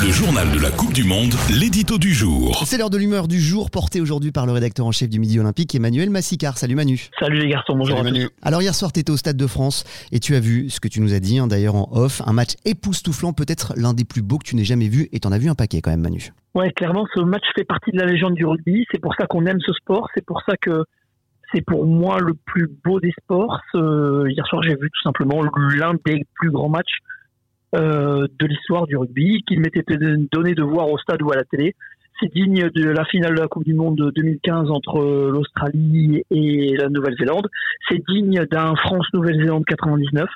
Le journal de la Coupe du Monde, l'édito du jour. C'est l'heure de l'humeur du jour, portée aujourd'hui par le rédacteur en chef du Midi Olympique, Emmanuel Massicard. Salut Manu. Salut les garçons, bonjour. Salut Manu. Alors hier soir, tu étais au Stade de France et tu as vu ce que tu nous as dit, hein, d'ailleurs en off, un match époustouflant, peut-être l'un des plus beaux que tu n'aies jamais vu, et t'en as vu un paquet quand même Manu. Ouais, clairement, ce match fait partie de la légende du rugby, c'est pour ça qu'on aime ce sport, c'est pour ça que c'est pour moi le plus beau des sports. hier soir, j'ai vu tout simplement l'un des plus grands matchs euh, de l'histoire du rugby, qu'il m'était donné de voir au stade ou à la télé. C'est digne de la finale de la Coupe du Monde 2015 entre l'Australie et la Nouvelle-Zélande. C'est digne d'un France-Nouvelle-Zélande 99.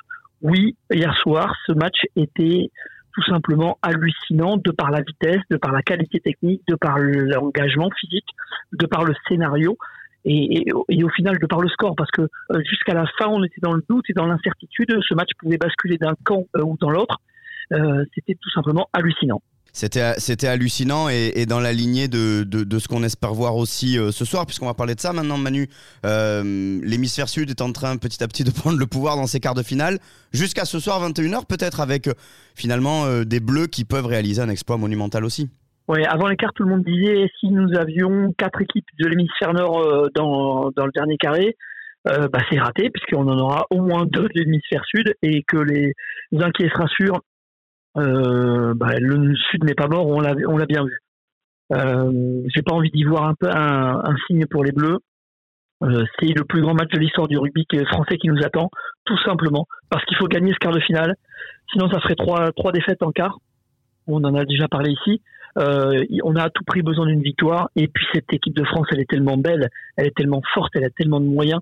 Oui, hier soir, ce match était tout simplement hallucinant de par la vitesse, de par la qualité technique, de par l'engagement physique, de par le scénario. Et, au final de par le score, parce que euh, jusqu'à la fin, on était dans le doute et dans l'incertitude. Ce match pouvait basculer d'un camp euh, ou dans l'autre. Euh, c'était tout simplement hallucinant. C'était, hallucinant et, et, dans la lignée de, de, de ce qu'on espère voir aussi ce soir, puisqu'on va parler de ça maintenant, Manu. l'hémisphère sud est en train petit à petit de prendre le pouvoir dans ses quarts de finale. Jusqu'à ce soir, 21h, peut-être avec finalement des Bleus qui peuvent réaliser un exploit monumental aussi. Ouais, avant l'écart, tout le monde disait si nous avions quatre équipes de l'hémisphère nord euh, dans, dans le dernier carré, euh, bah, c'est raté puisqu'on en aura au moins deux de l'hémisphère sud et que les inquiets se rassurent, euh, bah, le sud n'est pas mort, on l'a bien vu. Euh, J'ai pas envie d'y voir un peu un, un, signe pour les Bleus. Euh, c'est le plus grand match de l'histoire du rugby français qui nous attend, tout simplement parce qu'il faut gagner ce quart de finale. Sinon, ça ferait trois trois défaites en quart. On en a déjà parlé ici. Euh, on a à tout prix besoin d'une victoire. Et puis cette équipe de France, elle est tellement belle, elle est tellement forte, elle a tellement de moyens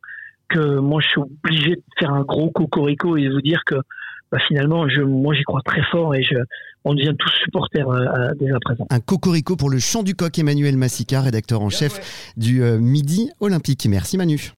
que moi je suis obligé de faire un gros cocorico et vous dire que bah, finalement, je, moi j'y crois très fort et je, on devient tous supporters euh, dès à présent. Un cocorico pour le chant du coq, Emmanuel Massica, rédacteur en chef du euh, Midi Olympique. Merci Manu.